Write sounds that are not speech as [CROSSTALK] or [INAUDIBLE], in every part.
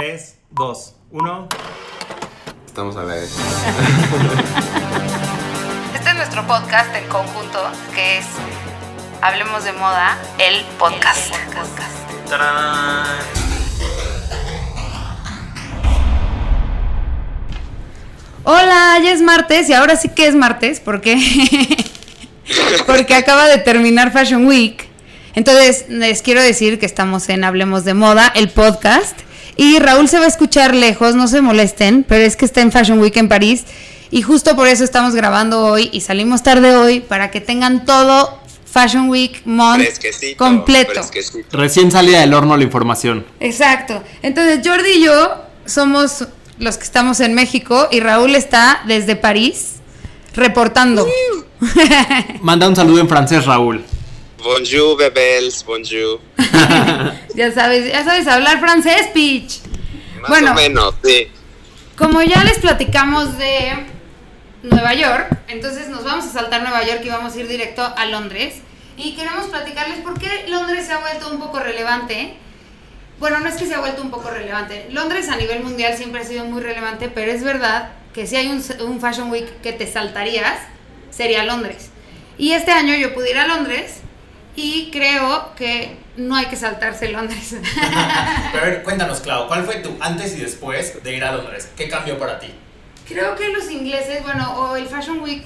3, 2, 1. Estamos a ver. Este es nuestro podcast en conjunto, que es Hablemos de Moda, el podcast. Hola, ya es martes y ahora sí que es martes, ¿por qué? [LAUGHS] Porque acaba de terminar Fashion Week. Entonces, les quiero decir que estamos en Hablemos de Moda, el podcast. Y Raúl se va a escuchar lejos, no se molesten, pero es que está en Fashion Week en París. Y justo por eso estamos grabando hoy y salimos tarde hoy para que tengan todo Fashion Week Month Fresquecito, completo. fresquecito. Recién salida del horno la información. Exacto. Entonces Jordi y yo somos los que estamos en México y Raúl está desde París reportando. [LAUGHS] Manda un saludo en francés, Raúl. Bonjour, bebés, bonjour. [LAUGHS] ya sabes, ya sabes hablar francés, Peach. Más Bueno. o menos, sí. Como ya les platicamos de Nueva York, entonces nos vamos a saltar Nueva York y vamos a ir directo a Londres. Y queremos platicarles por qué Londres se ha vuelto un poco relevante. Bueno, no es que se ha vuelto un poco relevante. Londres a nivel mundial siempre ha sido muy relevante, pero es verdad que si hay un, un Fashion Week que te saltarías, sería Londres. Y este año yo pude ir a Londres y creo que no hay que saltarse Londres. [LAUGHS] Pero a ver, cuéntanos, Clau, ¿cuál fue tu antes y después de ir a Londres? ¿Qué cambió para ti? Creo que los ingleses, bueno, o el Fashion Week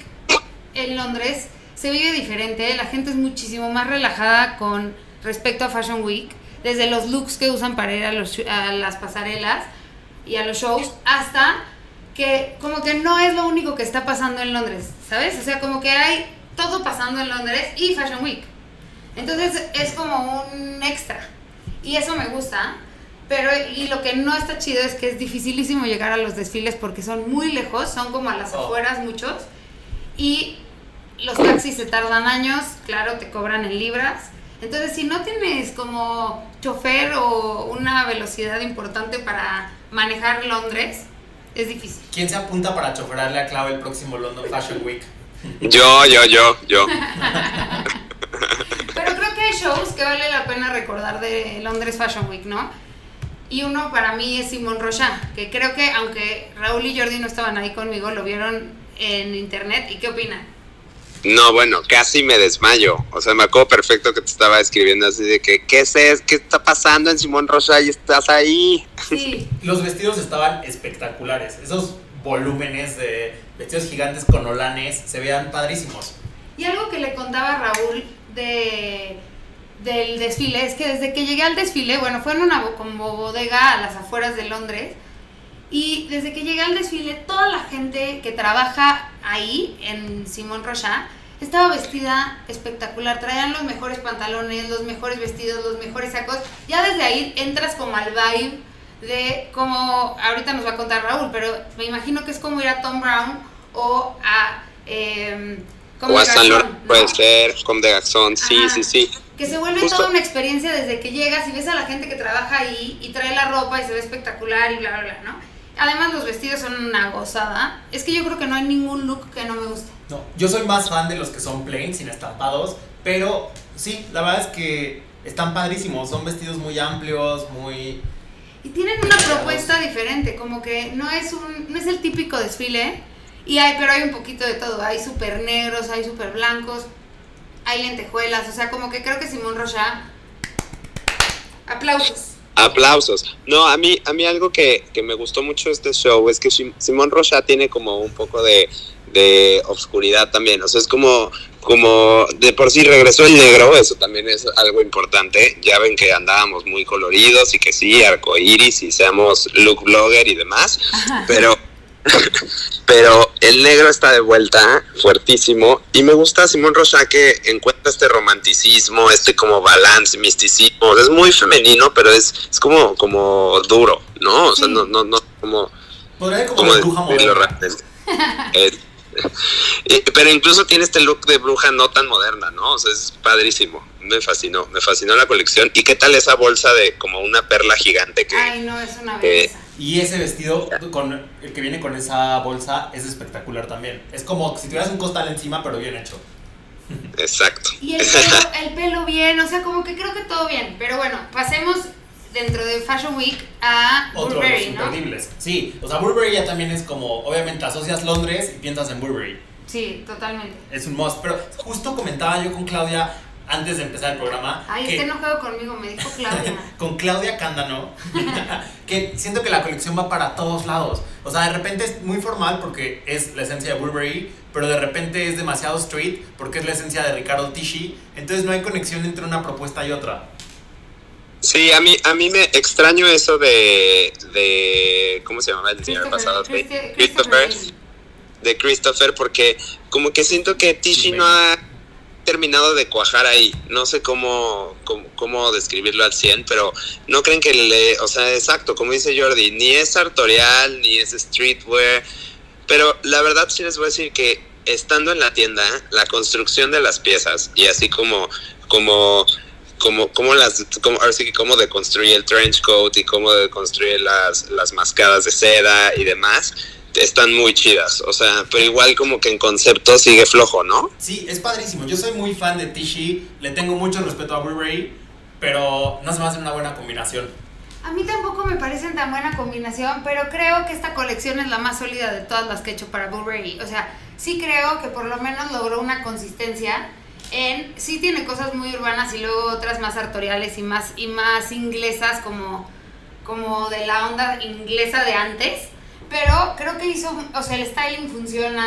en Londres se vive diferente. La gente es muchísimo más relajada con respecto a Fashion Week. Desde los looks que usan para ir a, los, a las pasarelas y a los shows, hasta que como que no es lo único que está pasando en Londres, ¿sabes? O sea, como que hay todo pasando en Londres y Fashion Week. Entonces es como un extra. Y eso me gusta. Pero, y lo que no está chido es que es dificilísimo llegar a los desfiles porque son muy lejos, son como a las Oh. afueras muchos. Y los taxis se tardan años, claro, te cobran en libras. Entonces, si no tienes como chofer o una velocidad importante para manejar Londres, es difícil. ¿Quién se apunta para choferarle a Clau el próximo London Fashion Week? Yo, yo, yo, yo. [LAUGHS] Pero creo que hay shows que vale la pena recordar de Londres Fashion Week, ¿no? Y uno para mí es Simon Rocha, que creo que aunque Raúl y Jordi no estaban ahí conmigo, lo vieron en internet. ¿Y qué opinan? No, bueno, casi me desmayo. O sea, me acuerdo perfecto que te estaba escribiendo así de que, ¿qué es eso? ¿Qué está pasando en Simón Rocha y estás ahí? Sí, [LAUGHS] Los vestidos estaban espectaculares. Esos volúmenes de vestidos gigantes con olanes se veían padrísimos. Y algo que le contaba Raúl de, del desfile es que desde que llegué al desfile, bueno, fue en una como bodega a las afueras de Londres. Y desde que llegué al desfile, toda la gente que trabaja ahí, en Simón Rocha, estaba vestida espectacular. Traían los mejores pantalones, los mejores vestidos, los mejores sacos. Ya desde ahí entras como al vibe de como, ahorita nos va a contar Raúl, pero me imagino que es como ir a Tom Brown o a... como o a San Lorenzo puede ser, como de Garzón, sí, Ajá. sí, sí. Que se vuelve Justo. toda una experiencia desde que llegas y ves a la gente que trabaja ahí y trae la ropa y se ve espectacular y bla, bla, bla, ¿no? Además los vestidos son una gozada. Es que yo creo que no hay ningún look que no me guste. No, yo soy más fan de los que son plain, sin estampados, pero sí, la verdad es que están padrísimos. Son vestidos muy amplios, muy... Y tienen una propuesta diferente, como que no es un no es el típico desfile, y hay pero hay un poquito de todo, hay súper negros, hay súper blancos, hay lentejuelas, o sea, como que creo que Simón Rocha aplausos. Aplausos. No, a mí, a mí algo que, que me gustó mucho este show es que Sim- Simón Rocha tiene como un poco de, de obscuridad también. O sea, es como, como de por sí regresó el negro, eso también es algo importante. Ya ven que andábamos muy coloridos y que sí, arcoíris y seamos look blogger y demás. Pero, [LAUGHS] pero el negro está de vuelta, fuertísimo. Y me gusta Simón Rocha que encuentra este romanticismo, este como balance, misticismo. O sea, es muy femenino, pero es, es como, como duro, ¿no? O sea, Sí. no, no, no, como, Podría como como de. Eh, pero incluso tiene este look de bruja no tan moderna, ¿no? O sea, es padrísimo. Me fascinó, me fascinó la colección. ¿Y qué tal esa bolsa de como una perla gigante que... Ay, no, es una Eh, belleza. Y ese vestido con el que viene con esa bolsa es espectacular también. Es como si tuvieras un costal encima, pero bien hecho. Exacto. Y el pelo, [LAUGHS] el pelo bien, o sea, como que creo que todo bien. Pero bueno, pasemos dentro de Fashion Week a Otro Burberry. Burberry, ¿no? imperdibles. Sí, o sea, Burberry ya también es como, obviamente asocias Londres y piensas en Burberry. Sí, totalmente. Es un must. Pero justo comentaba yo con Claudia antes de empezar el programa. Ay, que- está enojado conmigo, me dijo Claudia. [LAUGHS] con Claudia Cándano, [LAUGHS] que siento que la colección va para todos lados. O sea, de repente es muy formal porque es la esencia de Burberry, pero de repente es demasiado street porque es la esencia de Ricardo Tisci. Entonces no hay conexión entre una propuesta y otra. Sí, a mí, a mí me extraño eso de, de ¿cómo se llamaba el señor pasado? De Christopher Christopher, de Christopher, porque como que siento que Tishy no ha terminado de cuajar ahí. No sé cómo, cómo, cómo describirlo al 100, pero no creen que le, o sea, exacto, como dice Jordi, ni es sartorial, ni es streetwear, pero la verdad sí les voy a decir que estando en la tienda, la construcción de las piezas y así como, como, como, como las, como, ahora sí que cómo deconstruye el trench coat y cómo deconstruye las, las mascadas de seda y demás, están muy chidas. O sea, pero igual como que en concepto sigue flojo, ¿no? Sí, es padrísimo. Yo soy muy fan de Tisci, le tengo mucho respeto a Burberry, pero no se me hace una buena combinación. A mí tampoco me parecen tan buena combinación, pero creo que esta colección es la más sólida de todas las que he hecho para Burberry. O sea, sí creo que por lo menos logró una consistencia en... Sí tiene cosas muy urbanas y luego otras más sartoriales y más, y más inglesas como, como de la onda inglesa de antes. Pero creo que hizo... O sea, el styling funciona.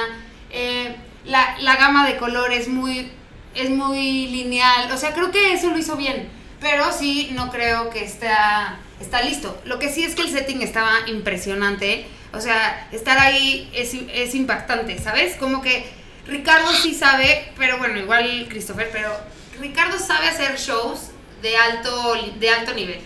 eh, la, la gama de colores muy, es muy lineal. O sea, creo que eso lo hizo bien. Pero sí, no creo que está, está listo. Lo que sí es que el setting estaba impresionante. O sea, estar ahí es, es impactante, ¿sabes? Como que Ricardo sí sabe, pero bueno, igual Christopher, pero Ricardo sabe hacer shows de alto, de alto nivel.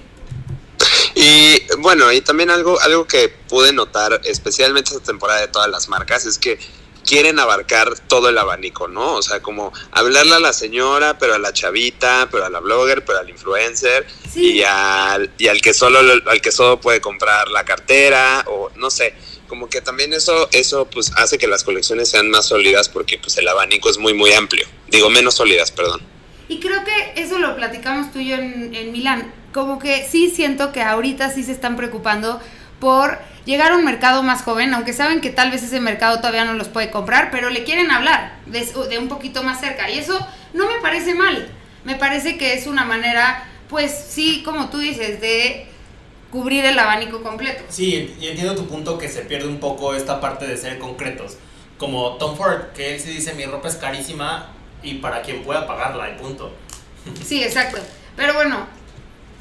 Y bueno, y también algo, algo que pude notar, especialmente esta temporada de todas las marcas, es que quieren abarcar todo el abanico, ¿no? O sea, como hablarle a la señora, pero a la chavita, pero a la blogger, pero al influencer, Sí. y al, y al que solo al que solo puede comprar la cartera, o no sé, como que también eso, eso pues hace que las colecciones sean más sólidas porque pues el abanico es muy muy amplio. Digo, menos sólidas, perdón. Y creo que eso lo platicamos tú y yo en, en Milán. Como que sí siento que ahorita sí se están preocupando por llegar a un mercado más joven, aunque saben que tal vez ese mercado todavía no los puede comprar, pero le quieren hablar de, de un poquito más cerca. Y eso no me parece mal. Me parece que es una manera, pues sí, como tú dices, de cubrir el abanico completo. Sí, y entiendo tu punto que se pierde un poco esta parte de ser concretos. Como Tom Ford, que él sí dice mi ropa es carísima y para quien pueda pagarla, y punto. Sí, exacto. Pero bueno,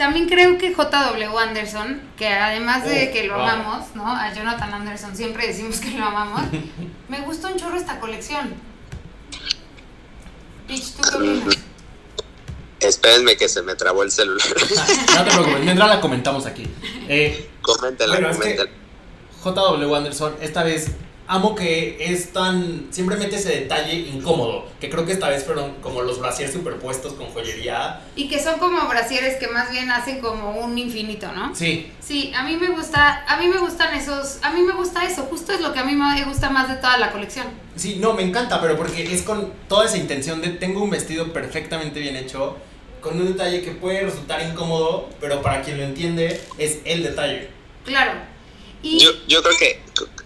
también creo que JW Anderson, que además de Oh, que lo wow. amamos, ¿no? A Jonathan Anderson siempre decimos que lo amamos. [LAUGHS] me gusta un chorro esta colección. Peach, ¿tú qué opinas? Espérenme que se me trabó el celular. [LAUGHS] no te preocupes, mientras la comentamos aquí. Eh, coméntela, Bueno, es que- coméntela. JW Anderson, esta vez amo que es tan. Siempre mete ese detalle incómodo. Que creo que esta vez fueron como los brasiers superpuestos con joyería. Y que son como brasieres que más bien hacen como un infinito, ¿no? Sí, Sí, a mí me gusta, a mí me gustan esos, a mí me gusta eso, justo es lo que a mí me gusta más de toda la colección. sí, no, me encanta, pero porque es con toda esa intención de tengo un vestido perfectamente bien hecho. Con un detalle que puede resultar incómodo, pero para quien lo entiende, es el detalle. Claro. Y Yo, yo creo que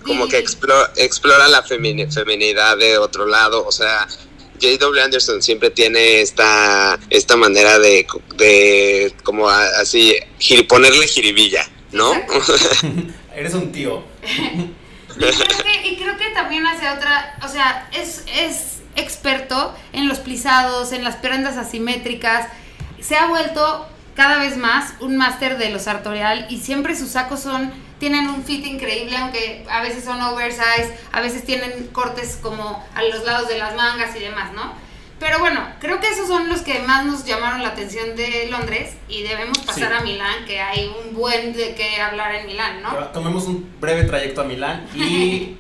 como que explora, explora la femini- feminidad de otro lado, o sea, J.W. Anderson siempre tiene esta, esta manera de, de como a- así, gir- ponerle jiribilla, ¿no? [LAUGHS] Eres un tío. [LAUGHS] Y creo, que, y creo que también hace otra, o sea, es, es experto en los plisados, en las prendas asimétricas. Se ha vuelto cada vez más un máster de lo sartorial y siempre sus sacos son, tienen un fit increíble, aunque a veces son oversize, a veces tienen cortes como a los lados de las mangas y demás, ¿no? Pero bueno, creo que esos son los que más nos llamaron la atención de Londres y debemos pasar Sí. a Milán, que hay un buen de qué hablar en Milán, ¿no? Ahora tomemos un breve trayecto a Milán y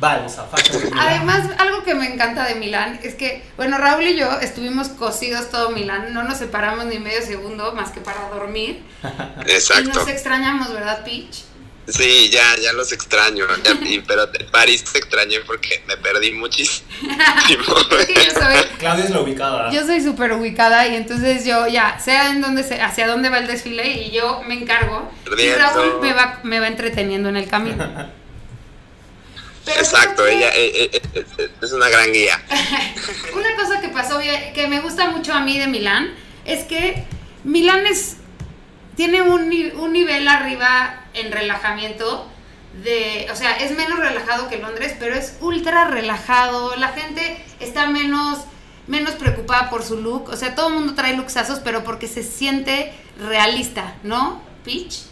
vamos a Fashion. Además, algo que me encanta de Milán es que, bueno, Raúl y yo estuvimos cosidos todo Milán, no nos separamos ni medio segundo más que para dormir. [LAUGHS] Y Exacto. nos extrañamos, ¿verdad, Peach? Sí, ya, ya los extraño. ya- y- pero París te extrañé porque me perdí muchísimo. [LAUGHS] Es que yo soy, Claudia es la ubicada. yo soy súper ubicada y entonces yo ya sé en dónde hacia dónde va el desfile y yo me encargo. Y Perdiendo. Raúl me va, me va entreteniendo en el camino. [LAUGHS] Pero Exacto, que ella eh, eh, eh, es una gran guía. [LAUGHS] Una cosa que pasó bien- que me gusta mucho a mí de Milán es que Milán es tiene un, un nivel arriba en relajamiento de, o sea, es menos relajado que Londres, pero es ultra relajado. La gente está menos menos preocupada por su look, o sea, todo el mundo trae luxazos, pero porque se siente realista, ¿no? Peach.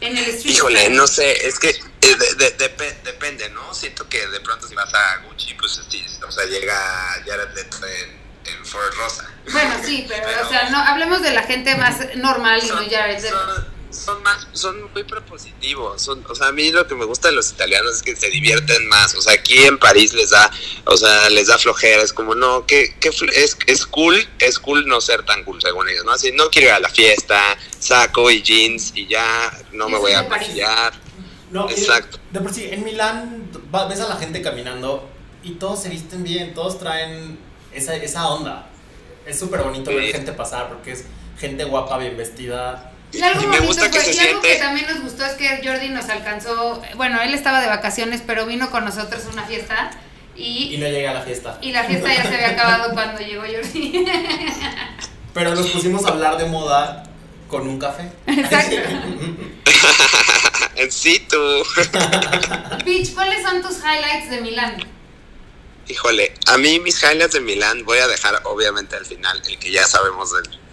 En el street Híjole, no sé, es que eh, de- de- depe- depende, ¿no? Siento que de pronto si vas a Gucci, pues sí, o sea, llega Jared Leto en, en Ford Rosa. Bueno, sí, pero, o sea, no hablemos de la gente más normal y no Jared Leto. son- son más, son muy propositivos. Son, o sea, a mí lo que me gusta de los italianos es que se divierten más. O sea, aquí en París les da, o sea, les da flojera. Es como, no, que, que es, es cool, es cool no ser tan cool según ellos, ¿no? Así, no quiero ir a la fiesta, saco y jeans y ya, no me voy a de maquillar. No, y Exacto. De por sí, en Milán va- ves a la gente caminando y todos se visten bien, todos traen esa, esa onda. Es súper bonito ver gente pasar porque es gente guapa, bien vestida. Y algo Y me bonito gusta que fue- se y algo que siente- también nos gustó es que Jordi nos alcanzó, bueno, él estaba de vacaciones, pero vino con nosotros a una fiesta Y y, no llega a la fiesta. y la fiesta ya se había acabado [LAUGHS] cuando llegó Jordi. Pero nos pusimos a hablar de moda con un café. Exacto. [LAUGHS] En sí, tú. ¿cuáles son tus highlights de Milán? Híjole, a mí mis highlights de Milán voy a dejar obviamente al final, el que ya sabemos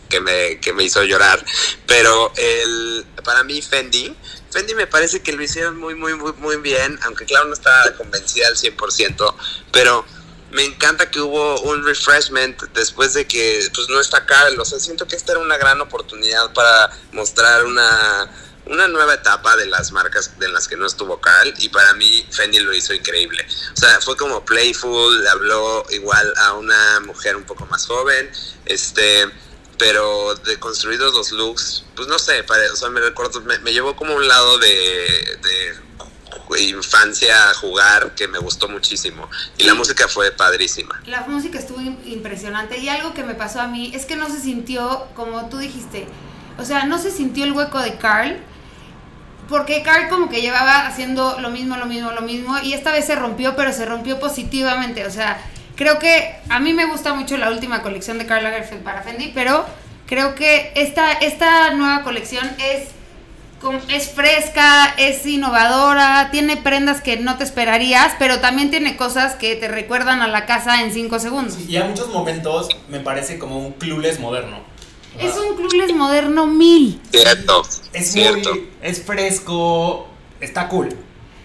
que me, que me hizo llorar, pero el, para mí Fendi, Fendi me parece que lo hicieron muy, muy, muy, muy bien, aunque claro no estaba convencida al 100%, pero me encanta que hubo un refreshment después de que pues no está Carl, o sea, siento que esta era una gran oportunidad para mostrar una, una nueva etapa de las marcas de las que no estuvo Carl y para mí Fendi lo hizo increíble. O sea, fue como playful, le habló igual a una mujer un poco más joven, este, pero de construidos los looks, pues no sé, pare- o sea, me recuerdo, me, me llevó como un lado de, de infancia a jugar que me gustó muchísimo y la música fue padrísima. La música estuvo im- impresionante y algo que me pasó a mí es que no se sintió, como tú dijiste, o sea, no se sintió el hueco de Carl, porque Carl como que llevaba haciendo lo mismo, lo mismo, lo mismo, y esta vez se rompió, pero se rompió positivamente, o sea, creo que a mí me gusta mucho la última colección de Karl Lagerfeld para Fendi, pero creo que esta, esta nueva colección es es fresca, es innovadora, tiene prendas que no te esperarías, pero también tiene cosas que te recuerdan a la casa en 5 segundos. Y a muchos momentos me parece como un clueless moderno. Es un clubes moderno mil. Cierto, Es cierto. muy. Es fresco. Está cool.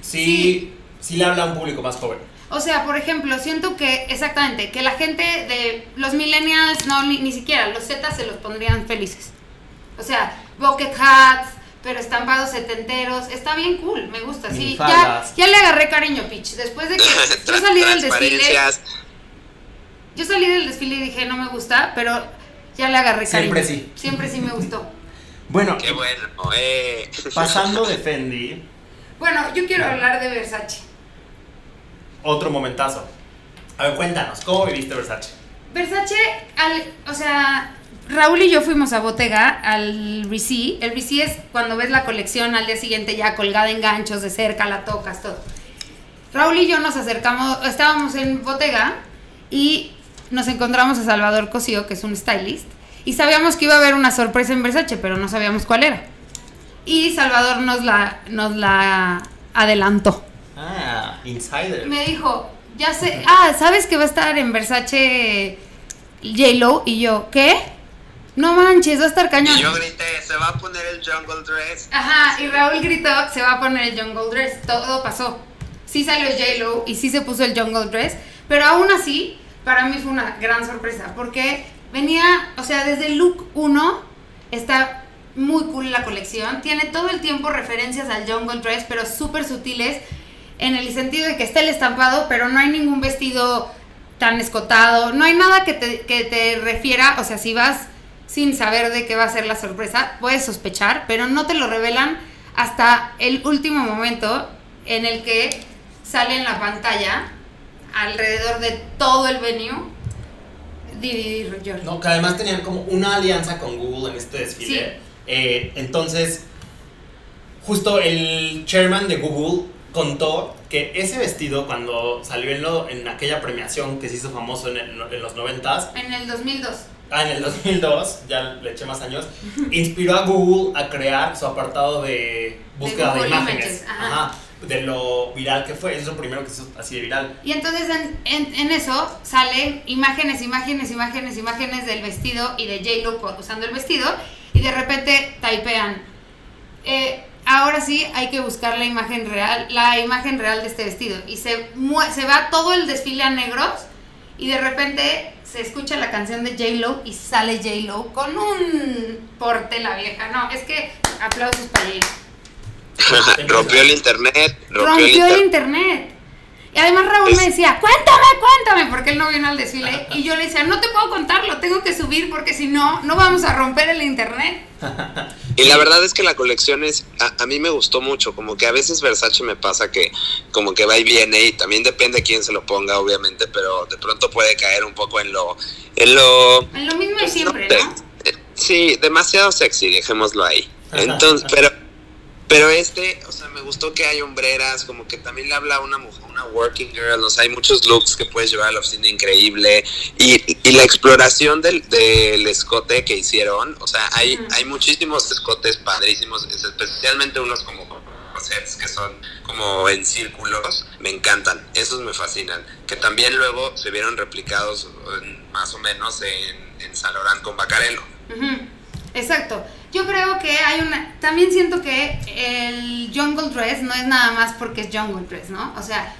Sí, sí. le habla a un público más joven. O sea, por ejemplo, siento que, exactamente, que la gente de los millennials, no, ni, ni siquiera, los Z se los pondrían felices. O sea, bucket hats, pero estampados setenteros, está bien cool, me gusta, sí. Ya, ya le agarré cariño, Pitch. Después de que yo salí del desfile, [LAUGHS] yo salí del desfile y dije, no me gusta, pero ya le agarré cariño. Siempre sí. Siempre sí me gustó. Bueno, Qué bueno, eh. pasando de [LAUGHS] Fendi, Bueno, yo quiero hablar de Versace. otro momentazo. A ver, cuéntanos, ¿cómo viviste Versace? Versace, al, o sea, Raúl y yo fuimos a Bottega al Risi. El Risi es cuando ves la colección al día siguiente ya colgada en ganchos de cerca, la tocas, todo. Raúl y yo nos acercamos, estábamos en Bottega y nos encontramos a Salvador Cosío, que es un stylist, y sabíamos que iba a haber una sorpresa en Versace, pero no sabíamos cuál era. Y Salvador nos la, nos la adelantó. Ah, Insider. Me dijo, ya sé, ah, ¿sabes que va a estar en Versace J-Lo? Y yo, ¿qué? No manches, va a estar cañón. Y yo grité, se va a poner el jungle dress. Ajá, y Raúl gritó, se va a poner el jungle dress, todo pasó. Sí salió J-Lo y sí se puso el jungle dress, pero aún así, para mí fue una gran sorpresa, porque venía, o sea, desde look 1 está muy cool la colección, tiene todo el tiempo referencias al jungle dress, pero súper sutiles, en el sentido de que está el estampado, pero no hay ningún vestido tan escotado, no hay nada que te, que te refiera, o sea, si vas sin saber de qué va a ser la sorpresa, puedes sospechar, pero no te lo revelan hasta el último momento en el que sale en la pantalla alrededor de todo el venue Didi George. No, que además tenían como una alianza con Google en este desfile. Sí. Eh, entonces, justo el chairman de Google contó que ese vestido cuando salió en, lo- en aquella premiación que se hizo famoso en, el- en los noventas, En el 2002. ah, en el 2002, ya le eché más años, inspiró a Google a crear su apartado de búsqueda de, imágenes. Images, ajá. Ajá, de lo viral que fue, eso es lo primero que hizo así de viral. Y entonces en, en- en eso salen imágenes, imágenes, imágenes, imágenes del vestido y de J-Lo usando el vestido y de repente typean. eh, ahora sí hay que buscar la imagen real, la imagen real de este vestido. Y se, se va todo el desfile a negros y de repente se escucha la canción de J-Lo y sale J-Lo con un porte la vieja. No, es que aplausos para J-Lo. Rompió el internet, rompió, rompió el el internet. Y además Raúl me decía, cuéntame, cuéntame, porque él no vino al desfile. Y yo le decía, no te puedo contar, lo tengo que subir porque si no, no vamos a romper el internet. [LAUGHS] Y la verdad es que la colección es, a, a mí me gustó mucho, como que a veces Versace me pasa que como que va y viene y también depende quién se lo ponga, obviamente, pero de pronto puede caer un poco en lo, en lo, En lo mismo de siempre, ¿no? Sí, demasiado sexy, dejémoslo ahí. [LAUGHS] Entonces, pero, pero este, o sea, me gustó que hay hombreras, como que también le habla a una mujer, una working girl, o sea, hay muchos looks que puedes llevar a la oficina increíble y, y la exploración del, del escote que hicieron, o sea, hay, hay muchísimos escotes padrísimos, especialmente unos como sets que son como en círculos, me encantan, esos me fascinan, que también luego se vieron replicados en- más o menos en, en Saint Laurent con Bacarello. Exacto. Yo creo que hay una. También siento que el Jungle Dress no es nada más porque es Jungle Dress, ¿no? O sea,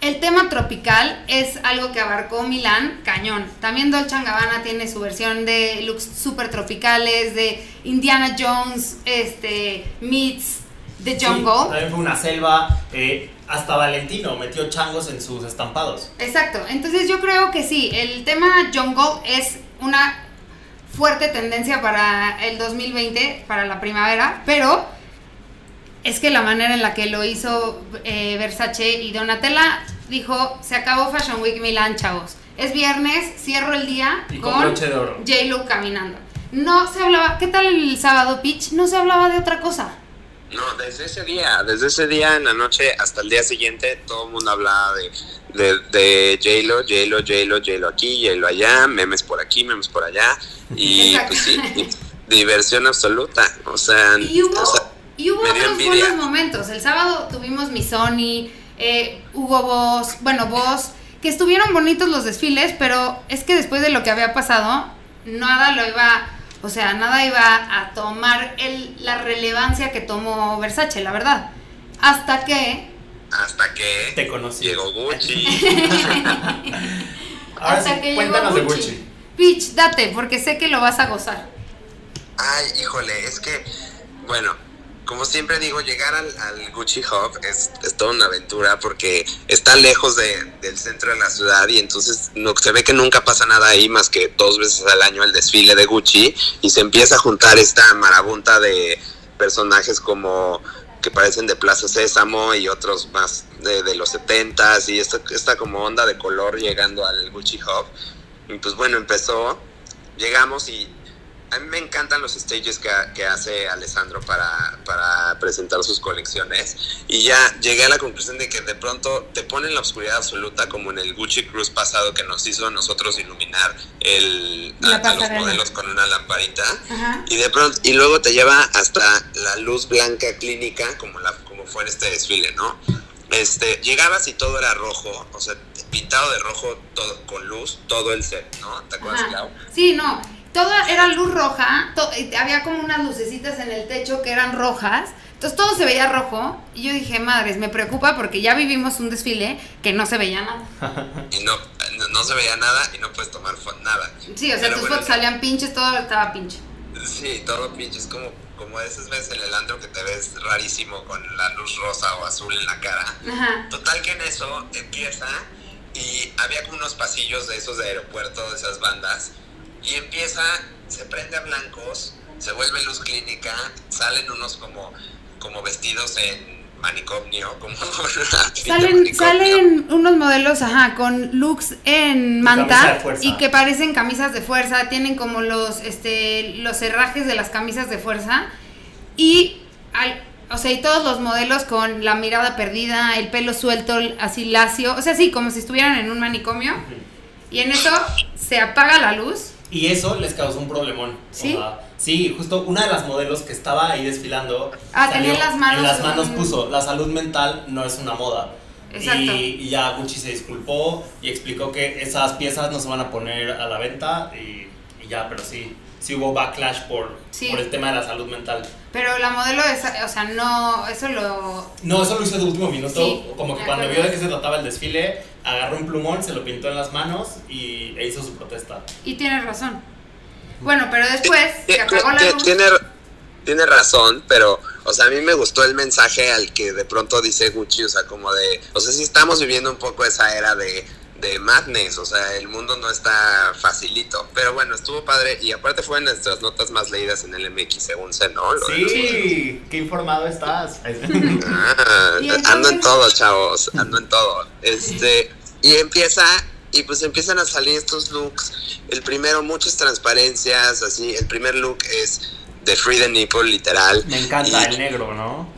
el tema tropical es algo que abarcó Milán, cañón. También Dolce Gabbana tiene su versión de looks súper tropicales, de Indiana Jones, este, meets The Sí, Jungle. también fue una selva. eh, hasta Valentino metió changos en sus estampados. Exacto, entonces yo creo que sí, el tema jungle es una fuerte tendencia para el 2020, para la primavera, pero es que la manera en la que lo hizo eh, Versace y Donatella dijo, se acabó Fashion Week Milán, chavos. Es viernes, cierro el día Y con con broche de oro. J-Lo caminando. No se hablaba, ¿qué tal el sábado, Pitch? No se hablaba de otra cosa. No, desde ese día, desde ese día en la noche hasta el día siguiente, todo el mundo hablaba de, de, de J-Lo, J-Lo, J-Lo, J-Lo aquí, J-Lo allá, memes por aquí, memes por allá. Y pues sí, diversión absoluta. O sea, Y hubo, o sea, y hubo otros buenos momentos. El sábado tuvimos mi Sony, eh, hubo Voz, bueno, Voz, que estuvieron bonitos los desfiles, pero es que después de lo que había pasado, nada lo iba, o sea, nada iba a tomar el, la relevancia que tomó Versace, la verdad. Hasta que, hasta que Te conocí. llegó Gucci. [LAUGHS] Ahora hasta sí, que llegó cuéntanos de Gucci. Gucci. Pitch, date, porque sé que lo vas a gozar. Ay, híjole, es que, bueno, como siempre digo, llegar al, Gucci Hub es, es toda una aventura porque está lejos de- del centro de la ciudad y entonces se ve que nunca pasa nada ahí más que dos veces al año el desfile de Gucci y se empieza a juntar esta marabunta de personajes como que parecen de Plaza Sésamo y otros más de, de los 70s y esta, esta como onda de color llegando al Gucci Hub. Y pues bueno, empezó, llegamos y a mí me encantan los stages que, que hace Alessandro para, para presentar sus colecciones. Y ya llegué a la conclusión de que de pronto te pone en la oscuridad absoluta, como en el Gucci Cruise pasado que nos hizo a nosotros iluminar el, a, a los modelos con una lamparita. Ajá. Y de pronto, y luego te lleva hasta la luz blanca clínica, como, la, como fue en este desfile, ¿no? Este, llegabas y todo era rojo, o sea, pintado de rojo todo, con luz, todo el set, ¿no? ¿Te acuerdas. Clau? Sí, no. Todo era luz roja. había como unas lucecitas en el techo que eran rojas. Entonces todo se veía rojo. Y yo dije, madres, me preocupa porque ya vivimos un desfile que no se veía nada. [LAUGHS] y no, no, no se veía nada y no puedes tomar nada. Sí, o sea, Pero tus bueno, fotos salían pinches, todo estaba pinche. Sí, todo pinche, es como, como esas veces en el antro que te ves rarísimo con la luz rosa o azul en la cara. Ajá. Total que en eso empieza y había como unos pasillos de esos de aeropuerto, de esas bandas, y empieza, se prende a blancos, se vuelve luz clínica, salen unos como como vestidos en manicomio, [LAUGHS] como salen, salen unos modelos, ajá, con looks en manta y que parecen camisas de fuerza, tienen como los, este, los herrajes de las camisas de fuerza y, al, o sea, y todos los modelos con la mirada perdida, el pelo suelto, así lacio, o sea, sí, como si estuvieran en un manicomio. Y en eso se apaga la luz. Y eso les causó un problemón. ¿Sí? Sí, justo una de las modelos que estaba ahí desfilando. Ah, tenía las manos. En las manos puso: la salud mental no es una moda. Exacto. Y, ya Gucci se disculpó y explicó que esas piezas no se van a poner a la venta y, ya, pero sí, sí hubo backlash por, por el tema de la salud mental. Pero la modelo, o sea, no, eso lo... No, eso lo hizo de último minuto, como que cuando vio de qué se trataba el desfile, agarró un plumón, se lo pintó en las manos y, e hizo su protesta. Y tiene razón. Bueno, pero después se apagó la luz. Tiene, tiene razón, pero, o sea, a mí me gustó el mensaje al que de pronto dice Gucci, o sea, como de, o sea, sí estamos viviendo un poco esa era de, de madness, o sea, el mundo no está facilito, pero bueno, estuvo padre y aparte fue en nuestras notas más leídas en el MX, según sé, ¿no? sí, qué informado estás. [LAUGHS] ah, ando en todo, chavos, ando en todo. Este, y empieza y pues empiezan a salir estos looks. El primero, muchas transparencias, así. El primer look es de Free the Nipple, literal. Me encanta el negro, ¿no?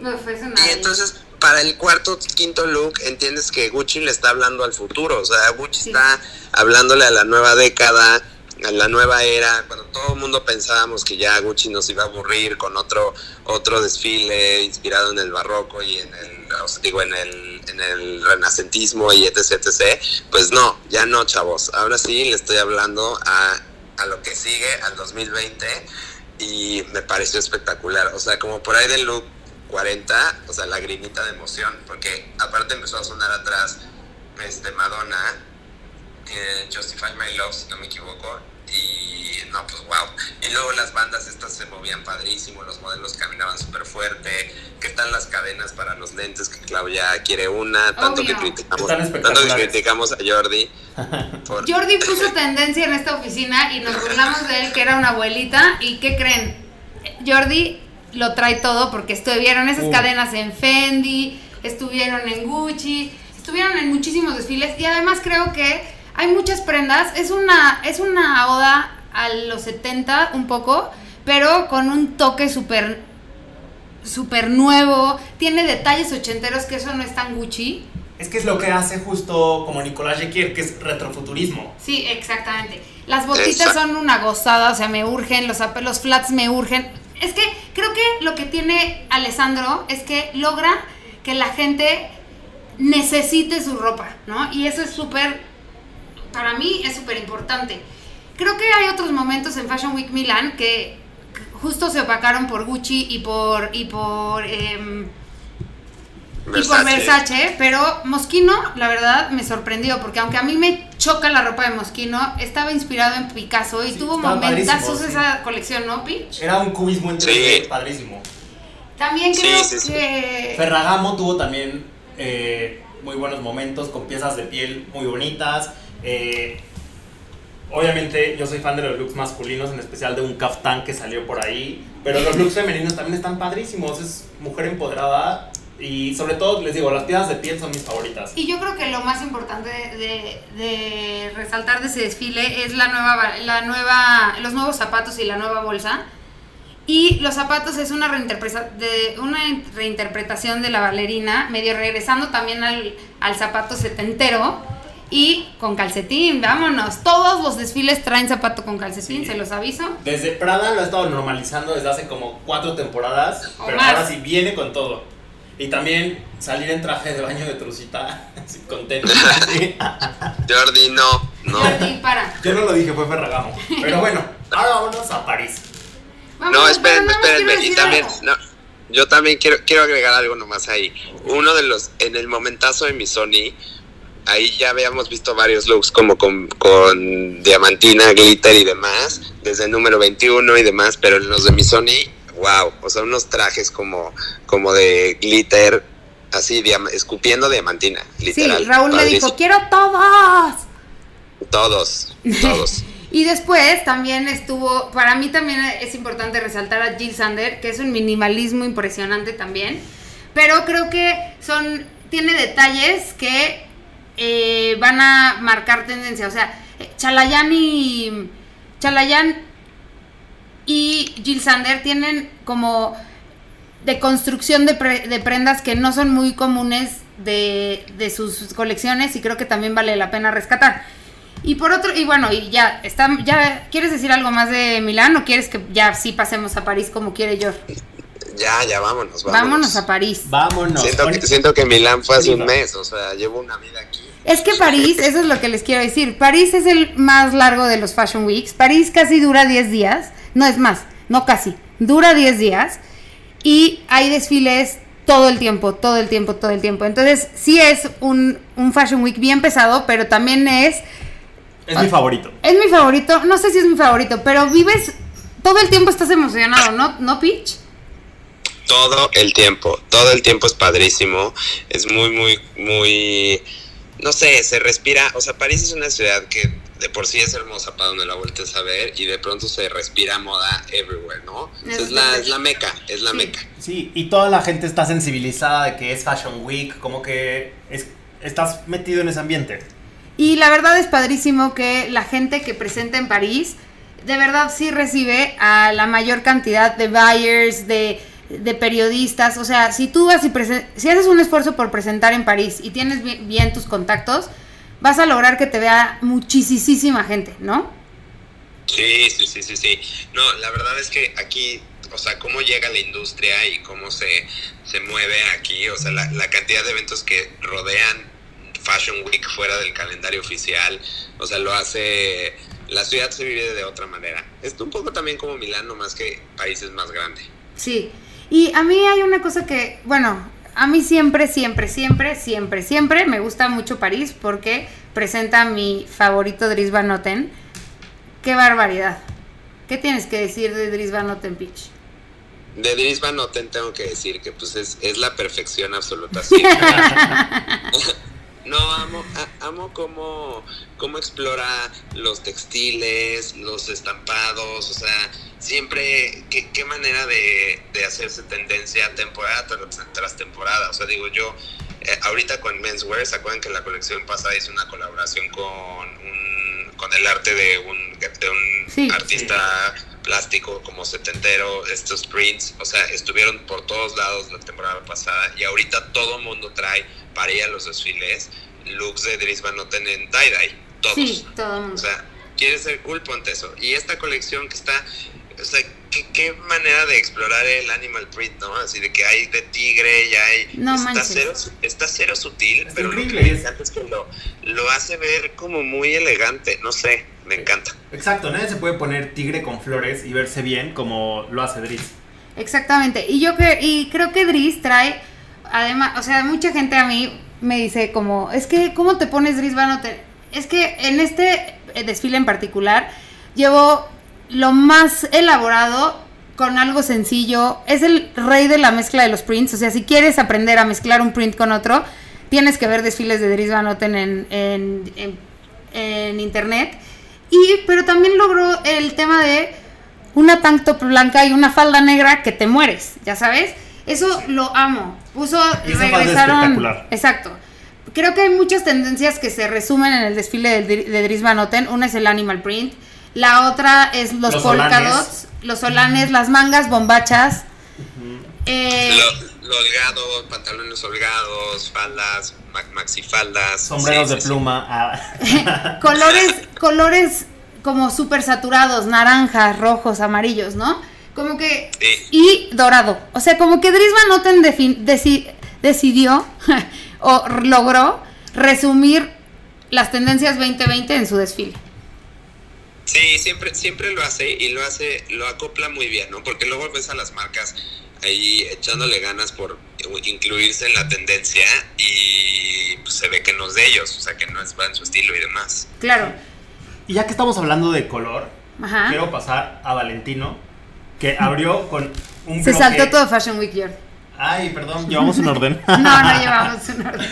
y entonces, para el cuarto, quinto look, entiendes que Gucci le está hablando al futuro. O sea, Gucci está hablándole a la nueva década la nueva era, cuando todo el mundo pensábamos que ya Gucci nos iba a aburrir con otro otro desfile inspirado en el barroco y en el digo en el en el renacentismo y etc etc, pues no, ya no, chavos. Ahora sí le estoy hablando a a lo que sigue al 2020 y me pareció espectacular, o sea, como por ahí del look 40, o sea, la grimita de emoción, porque aparte empezó a sonar atrás este Madonna eh, Justify My Love, si no me equivoco. Y no, pues wow. Y luego las bandas estas se movían padrísimo, los modelos caminaban súper fuerte. ¿Qué tal las cadenas para los lentes? Que Claudia quiere una. Tanto que, criticamos, tanto que criticamos a Jordi. [LAUGHS] Jordi [LAUGHS] puso tendencia en esta oficina y nos burlamos de él que era una abuelita. ¿Y qué creen? Jordi lo trae todo porque estuvieron esas uh. cadenas en Fendi, estuvieron en Gucci, estuvieron en muchísimos desfiles y además creo que hay muchas prendas. Es una, es una oda a los 70 un poco, pero con un toque súper súper nuevo. Tiene detalles ochenteros que eso no es tan Gucci. Es que es lo que hace justo como Nicolás Jequier, que es retrofuturismo. Sí, exactamente. Las botitas son una gozada, o sea, me urgen, los, los flats me urgen. Es que creo que lo que tiene Alessandro es que logra que la gente necesite su ropa, ¿no? Y eso es súper para mí es súper importante. Creo que hay otros momentos en Fashion Week Milan que justo se opacaron por Gucci y por y por em, Versace. y por Versace, pero Moschino, la verdad, me sorprendió porque aunque a mí me choca la ropa de Moschino, estaba inspirado en Picasso y tuvo momentazos esa colección, ¿no, Pitch? Era un cubismo en 3 padrísimo. También creo que Ferragamo tuvo también eh, muy buenos momentos con piezas de piel muy bonitas. Eh, obviamente yo soy fan de los looks masculinos, en especial de un kaftán que salió por ahí, pero los looks femeninos también están padrísimos, es mujer empoderada y sobre todo les digo, las piezas de piel son mis favoritas. Y yo creo que lo más importante de, resaltar de ese desfile es la nueva, la nueva, los nuevos zapatos y la nueva bolsa. Y los zapatos es una, de, una reinterpretación de la bailarina, medio regresando también al, al zapato setentero y con calcetín, vámonos. Todos los desfiles traen zapato con calcetín, se los aviso. Desde Prada lo ha estado normalizando desde hace como cuatro temporadas, pero ahora sí viene con todo. Y también salir en traje de baño de trucita, [LAUGHS] contento. [LAUGHS] Jordi, no, no. Jordi, para. Yo no lo dije, fue Ferragamo. Pero bueno, [LAUGHS] ahora vámonos a París. no, espérenme, espérenme. Y también, no, yo también quiero, quiero agregar algo nomás ahí. Uno de los, en el momentazo de mi Sony, ahí ya habíamos visto varios looks como con, diamantina, glitter y demás, desde el número 21 y demás, pero en los de mi Sony, wow, o sea, unos trajes como, como de glitter, así, escupiendo diamantina, literal. Sí, Raúl me dijo, quiero todos. Todos, [LAUGHS] todos. Y después también estuvo, para mí también es importante resaltar a Jill Sander, que es un minimalismo impresionante también, pero creo que son, tiene detalles que eh, van a marcar tendencia, o sea, Chalayan y Chalayan y Jill Sander tienen como de construcción de, de prendas que no son muy comunes de, de sus colecciones y creo que también vale la pena rescatar. Y por otro, y bueno, y ya, está, ya, ¿quieres decir algo más de Milán o quieres que ya sí pasemos a París como quiere George? Ya, ya vámonos, vámonos. Vámonos a París. Vámonos. Siento que, siento que Milán fue hace un mes, o sea, llevo una vida aquí. Es que París, eso es lo que les quiero decir. París es el más largo de los Fashion Weeks. París casi dura 10 días. No es más, no casi. Dura 10 días. Y hay desfiles todo el tiempo, todo el tiempo, todo el tiempo. Entonces, sí es un, un Fashion Week bien pesado, pero también es es mi favorito. Es mi favorito, no sé si es mi favorito, pero vives, todo el tiempo estás emocionado, ¿no, ¿No Peach? Todo el tiempo, todo el tiempo es padrísimo, es muy, muy, muy, no sé, se respira, o sea, París es una ciudad que de por sí es hermosa para donde la vueltes a ver y de pronto se respira moda everywhere, ¿no? Es, la, es la meca, es la meca. Sí, y toda la gente está sensibilizada de que es Fashion Week, como que es, estás metido en ese ambiente. Y la verdad es padrísimo que la gente que presenta en París, de verdad sí recibe a la mayor cantidad de buyers, de, periodistas. O sea, si tú vas y si haces un esfuerzo por presentar en París y tienes bien, tus contactos, vas a lograr que te vea muchísima gente, ¿no? Sí, sí, sí, sí, sí. No, la verdad es que aquí, o sea, cómo llega la industria y cómo se, se mueve aquí, o sea, la, la cantidad de eventos que rodean Fashion Week fuera del calendario oficial. O sea, lo hace. La ciudad se vive de otra manera. Es un poco también como Milán, más que países más grandes. Sí. Y a mí hay una cosa que, bueno, a mí siempre, siempre, siempre, siempre, siempre me gusta mucho París porque presenta mi favorito Dries Van Noten. ¡Qué barbaridad! ¿Qué tienes que decir de Dries Van Noten, Pitch? De Dries Van Noten tengo que decir que pues es, es la perfección absoluta. Sí. [LAUGHS] No, amo, amo cómo, cómo explora los textiles, los estampados, o sea, siempre, qué, qué manera de, hacerse tendencia temporada tras, temporada. O sea, digo yo, eh, ahorita con Menswear, ¿se acuerdan que la colección pasada hizo una colaboración con, un, con el arte de un, de un artista plástico como setentero, estos prints, o sea, estuvieron por todos lados la temporada pasada y ahorita todo mundo trae para ir a los desfiles looks de Dries Van Noten en tie-dye, todos. Sí, todo O sea, quieres ser cool, ponte eso. Y esta colección que está, o sea, ¿qué, manera de explorar el animal print, ¿no? Así de que hay de tigre y hay... No está, cero, está cero sutil, pero lo que es que lo, lo hace ver como muy elegante, no sé, me encanta. Exacto, nadie se puede poner tigre con flores y verse bien como lo hace Dries. Exactamente, y yo que, y creo que Dries trae, además, o sea, mucha gente a mí me dice como, es que, ¿cómo te pones Dries Van Es que en este eh, desfile en particular llevo lo más elaborado con algo sencillo. Es el rey de la mezcla de los prints. O sea, si quieres aprender a mezclar un print con otro, tienes que ver desfiles de Dries Van Noten en, en, en, internet. Y, pero también logró el tema de una tank top blanca y una falda negra que te mueres, ya sabes. Eso lo amo. Puso, regresaron. Exacto. Creo que hay muchas tendencias que se resumen en el desfile de, de Dries Van Noten. Una es el animal print. La otra es los, los polka dots, los solanes, las mangas bombachas. eh, lo, holgado, pantalones holgados, faldas, maxifaldas. Sombreros de pluma. Ah. [LAUGHS] colores, colores como súper saturados, naranjas, rojos, amarillos, ¿no? Como que... Y dorado. O sea, como que Dries Van Noten decidió [LAUGHS] o logró resumir las tendencias 2020 en su desfile. Sí, siempre, siempre lo hace y lo hace, lo acopla muy bien, ¿no? Porque luego ves a las marcas ahí echándole ganas por incluirse en la tendencia y pues, se ve que no es de ellos, o sea, que no es va en su estilo y demás. Claro. Y ya que estamos hablando de color, quiero pasar a Valentino, que abrió con un Se saltó todo Fashion Week. Ay, perdón, llevamos un orden. [LAUGHS] no, no llevamos un orden.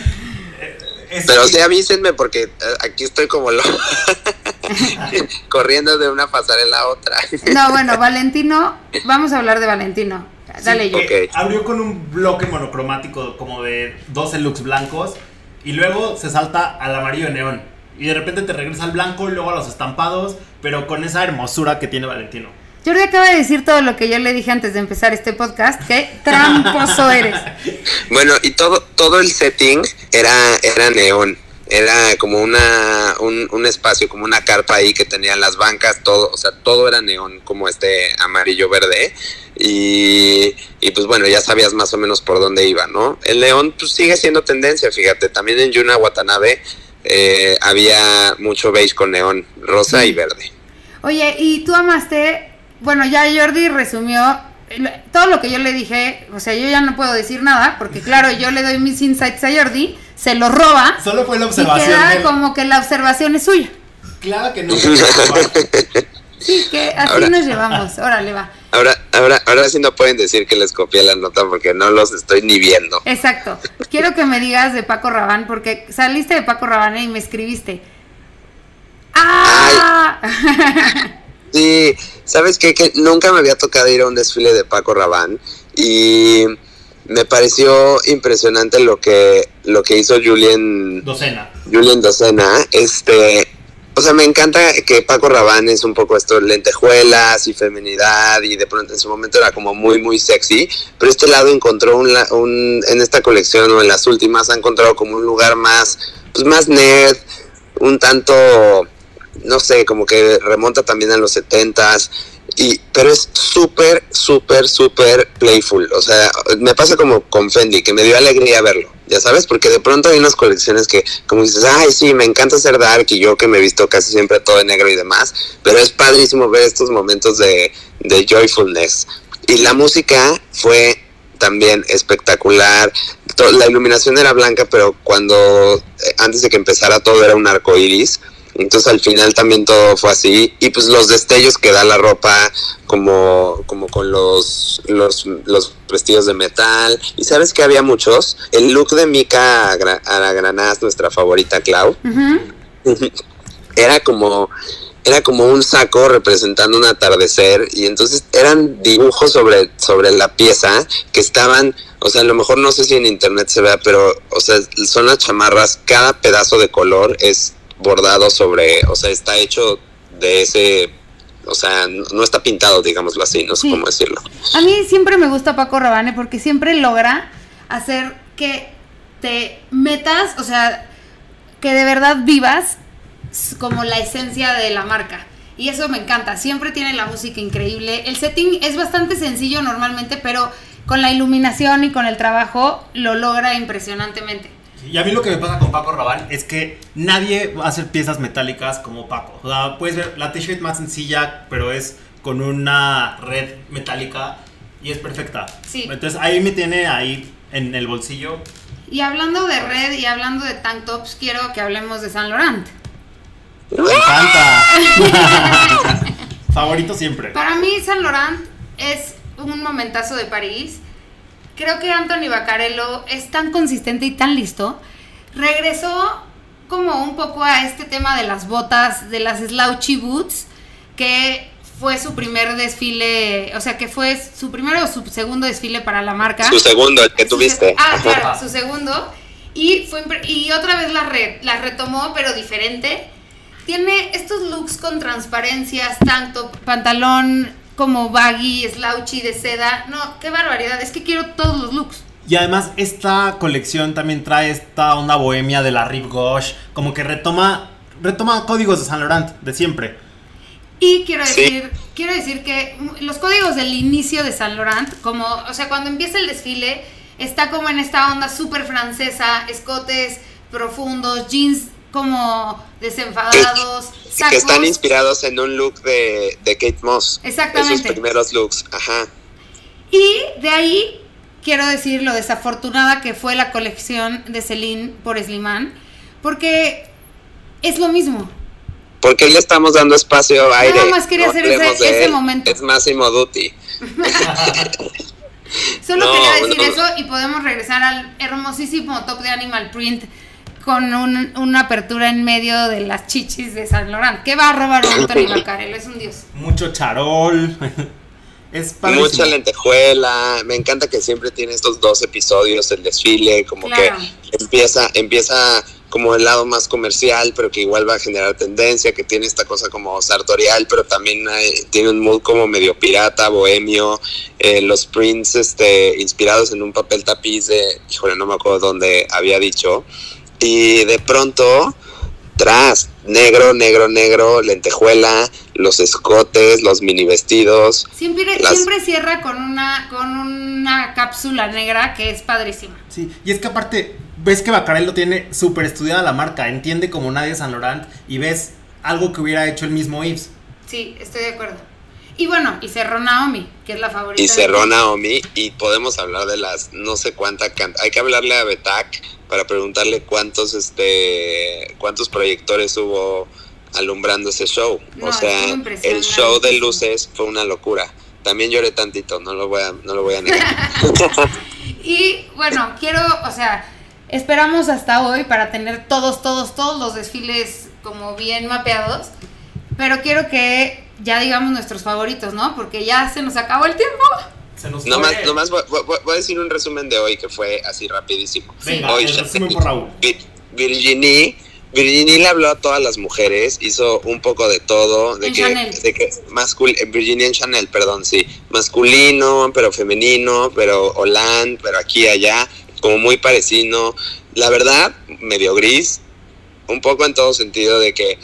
Pero sí avísenme porque eh, aquí estoy como lo. [LAUGHS] [LAUGHS] corriendo de una pasarela a otra. no, bueno, Valentino, vamos a hablar de Valentino. Dale yo. Abrió con un bloque monocromático como de 12 looks blancos y luego se salta al amarillo de neón. Y de repente te regresa al blanco y luego a los estampados, pero con esa hermosura que tiene Valentino. Jordi acaba de decir todo lo que yo le dije antes de empezar este podcast, que tramposo eres. [LAUGHS] Bueno, y todo, todo el setting era, era neón. Era como una, un, un espacio, como una carpa ahí que tenían las bancas, todo, o sea, todo era neón, como este amarillo verde. Y, y, pues bueno, ya sabías más o menos por dónde iba, ¿no? El neón pues sigue siendo tendencia, fíjate, también en Yuna Watanabe eh, había mucho beige con neón, rosa y verde. Oye, ¿y tú amaste bueno, ya Jordi resumió todo lo que yo le dije, o sea, yo ya no puedo decir nada, porque claro, yo le doy mis insights a Jordi, se los roba. Solo fue la observación. Y queda como que la observación es suya. Claro que no. sí, que así nos llevamos. Órale, va. Ahora, ahora, ahora sí no pueden decir que les copié la nota porque no los estoy ni viendo. Exacto. Quiero que me digas de Paco Rabán, porque saliste de Paco Rabán y me escribiste. ¡Ah! Sí, ¿sabes qué? Que nunca me había tocado ir a un desfile de Paco Rabanne y me pareció impresionante lo que lo que hizo Julien Docena. Julien Docena, este, o sea, me encanta que Paco Rabanne es un poco esto lentejuelas y feminidad y de pronto en su momento era como muy muy sexy, pero este lado encontró un, un en esta colección o en las últimas ha encontrado como un lugar más pues más nerd, un tanto no sé, como que remonta también a los setentas, y, pero es súper, súper, súper playful. O sea, me pasa como con Fendi, que me dio alegría verlo, ya sabes, porque de pronto hay unas colecciones que, como dices, ay, sí, me encanta ser dark y yo que me he visto casi siempre todo de negro y demás, pero es padrísimo ver estos momentos de, de joyfulness. Y la música fue también espectacular. La iluminación era blanca, pero cuando eh, antes de que empezara todo era un arco iris entonces al final también todo fue así. Y pues los destellos que da la ropa, como, como con los, los, vestidos de metal. Y sabes que había muchos. El look de Mika Aragranaz, nuestra favorita Clau, [LAUGHS] era como era como un saco representando un atardecer y entonces eran dibujos sobre, sobre la pieza que estaban, o sea, a lo mejor no sé si en internet se vea, pero, o sea, son las chamarras, cada pedazo de color es bordado sobre, o sea, está hecho de ese, o sea, no está pintado, digámoslo así, no sé cómo decirlo. A mí siempre me gusta Paco Rabanne porque siempre logra hacer que te metas, o sea, que de verdad vivas como la esencia de la marca. Y eso me encanta, siempre tiene la música increíble. El setting es bastante sencillo normalmente, pero con la iluminación y con el trabajo lo logra impresionantemente. Y a mí lo que me pasa con Paco Rabanne es que nadie va a hacer piezas metálicas como Paco. O sea, puedes ver la t-shirt más sencilla, pero es con una red metálica y es perfecta. Sí. Entonces ahí me tiene ahí en el bolsillo. Y hablando de red y hablando de tank tops, quiero que hablemos de Saint Laurent. Me encanta. [LAUGHS] Favorito siempre. Para mí Saint Laurent es un momentazo de París creo que Anthony Bacarello es tan consistente y tan listo. Regresó como un poco a este tema de las botas, de las slouchy boots, que fue su primer desfile, o sea, que fue su primero o su segundo desfile para la marca. Su segundo, el que tuviste. ah, claro, su segundo. Y, fue, y otra vez la, red, la retomó, pero diferente. Tiene estos looks con transparencias, tanto pantalón como baggy, slouchy de seda. No, qué barbaridad. Es que quiero todos los looks. Y además esta colección también trae esta onda bohemia de la Rive Gauche, como que retoma retoma códigos de Saint Laurent de siempre. Y quiero decir, quiero decir que los códigos del inicio de Saint Laurent, como, o sea, cuando empieza el desfile, está como en esta onda súper francesa, escotes profundos, jeans como desenfadados. Que están inspirados en un look de, Kate Moss. Exactamente. Esos primeros looks, ajá. Y de ahí quiero decir lo desafortunada que fue la colección de Celine por Slimane, porque es lo mismo. Porque le estamos dando espacio aire. Nada más quería hacer ese, momento. Es Massimo Dutti. [LAUGHS] Solo quería decir eso y podemos regresar al hermosísimo top de Animal Print con un- una apertura en medio de las chichis de San Laurent. ¿Qué va a robar Anthony? Es un dios. Mucho charol. [LAUGHS] es padrísimo. Mucha lentejuela, me encanta que siempre tiene estos dos episodios el desfile, como Claro. que empieza, empieza como el lado más comercial, pero que igual va a generar tendencia, que tiene esta cosa como sartorial, pero también hay- tiene un mood como medio pirata, bohemio, eh, los prints este, inspirados en un papel tapiz de, híjole, no me acuerdo dónde había dicho, y de pronto, tras, negro, negro, negro, lentejuela, los escotes, los mini vestidos, Siempre, Las- siempre cierra con una, con una cápsula negra que es padrísima. Sí, y es que aparte, ves que Bacarello tiene súper estudiada la marca, entiende como nadie San Laurent y ves algo que hubiera hecho el mismo Yves. Sí, estoy de acuerdo. Y bueno, y cerró Naomi, que es la favorita. y cerró. Naomi y podemos hablar de las no sé cuánta hay que hablarle a Betac para preguntarle cuántos este cuántos proyectores hubo alumbrando ese show No, o sea el show de luces fue una locura también lloré tantito no lo voy a no lo voy a negar [LAUGHS] Y bueno, quiero, o sea, esperamos hasta hoy para tener todos, todos, todos los desfiles como bien mapeados. Pero quiero que ya digamos nuestros favoritos, ¿no? Porque ya se nos acabó el tiempo. Se nos nomás fue. nomás voy, voy- voy a decir un resumen de hoy que fue así rapidísimo Venga, Hoy el ya- resumen por Raúl. Vi- Virginie, Virginie le habló a todas las mujeres, hizo un poco de todo, de En que, Chanel. de que mascul eh, Virginie en Chanel, perdón, sí, masculino, pero femenino, pero Hollande, pero aquí allá, como muy parecido. La verdad, medio gris, un poco en todo sentido de que,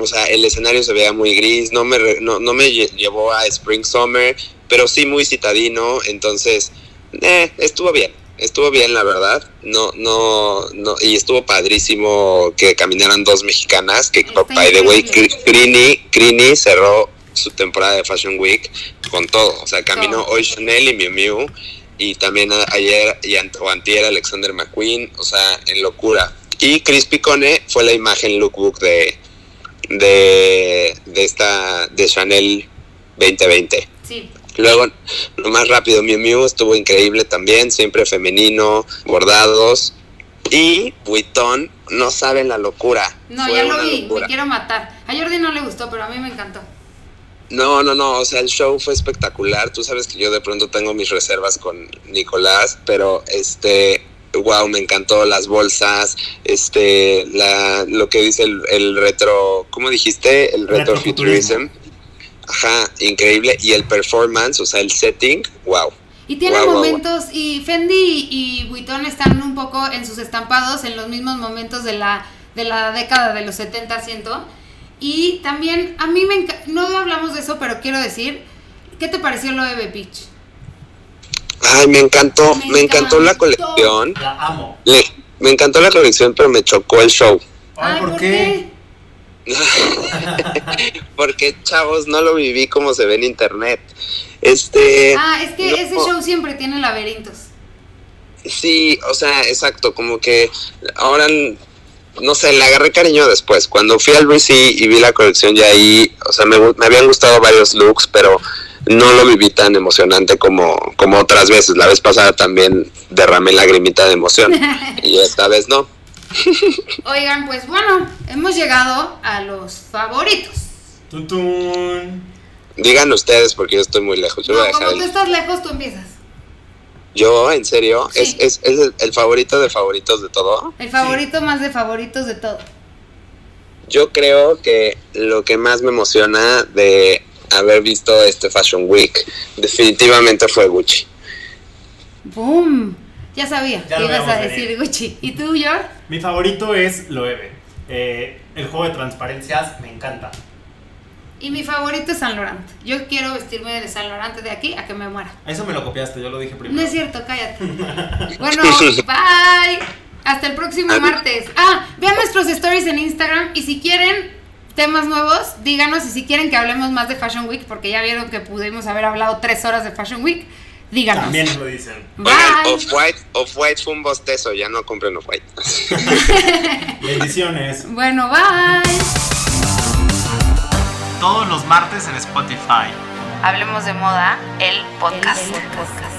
o sea, el escenario se veía muy gris, no me, no, no me lle- llevó a Spring Summer, pero sí muy citadino, entonces, eh, estuvo bien, estuvo bien la verdad, no, no, no, y estuvo padrísimo que caminaran dos mexicanas, que by the way, Crini, Crini cerró su temporada de Fashion Week con todo, o sea, caminó hoy Chanel y Miu Miu, y también ayer y ant- o antier Alexander McQueen, o sea, en locura. Y Chris Picone fue la imagen lookbook de, de, de esta, de Chanel 2020. Sí. Luego, lo más rápido, Miu Miu estuvo increíble también, siempre femenino, bordados. Y Vuitton, no saben la locura. No, fue ya lo vi, locura. me quiero matar. A Jordi no le gustó, pero a mí me encantó. No, no, no, o sea, el show fue espectacular. Tú sabes que yo de pronto tengo mis reservas con Nicolás, pero este, wow, me encantó las bolsas, este, la, lo que dice el, el retro, ¿cómo dijiste? El retrofuturism. Ajá, increíble. Y el performance, o sea, el setting, wow. Y tiene momentos, y Fendi y Vuitton están un poco en sus estampados en los mismos momentos de la, de la década de los 70, siento. Y también, a mí me encanta, no hablamos de eso, pero quiero decir, ¿qué te pareció lo de Eve Peach? Ay, me encantó, Me me, encantó la colección. La amo. Le- me encantó la colección, pero me chocó el show. Ay, ¿por, qué? [LAUGHS] Porque, chavos, no lo viví como se ve en internet. Este. Ah, es que no. ese show siempre tiene laberintos. Sí, o sea, exacto, como que ahora, no sé, le agarré cariño después. Cuando fui al BC y vi la colección ya ahí, o sea, me, me habían gustado varios looks, pero no lo viví tan emocionante como, como otras veces. La vez pasada también derramé lagrimita de emoción [LAUGHS] y esta vez no. [LAUGHS] Oigan, pues bueno, hemos llegado a los favoritos. Tun, tun. Digan ustedes porque yo estoy muy lejos. Yo No, voy a dejar como tú estás lejos, tú empiezas. Yo, en serio, Sí. es, es, es el, el favorito de favoritos de todo. El favorito más de favoritos de todo. Yo creo que lo que más me emociona de haber visto este Fashion Week definitivamente fue Gucci. ¡Boom! Ya sabía Ya que ibas a decir venir. Gucci. ¿Y tú, George? Mi favorito es Loewe. Eh, el juego de transparencias me encanta. Y mi favorito es San Laurent. Yo quiero vestirme de San Laurent de aquí a que me muera. Eso me lo copiaste, yo lo dije primero. No es cierto, cállate. [LAUGHS] Bueno, [LAUGHS] bye. Hasta el próximo martes. Ah, vean nuestros stories en Instagram y si quieren temas nuevos, díganos y si quieren que hablemos más de Fashion Week, porque ya vieron que pudimos haber hablado tres horas de Fashion Week, díganos. También lo dicen. Bye. Oigan, Off-White off -white fue un bostezo, ya no compren Off-White. [LAUGHS] Bendiciones. Bueno, bye. Todos los martes en Spotify. Hablemos de moda, el podcast. El podcast.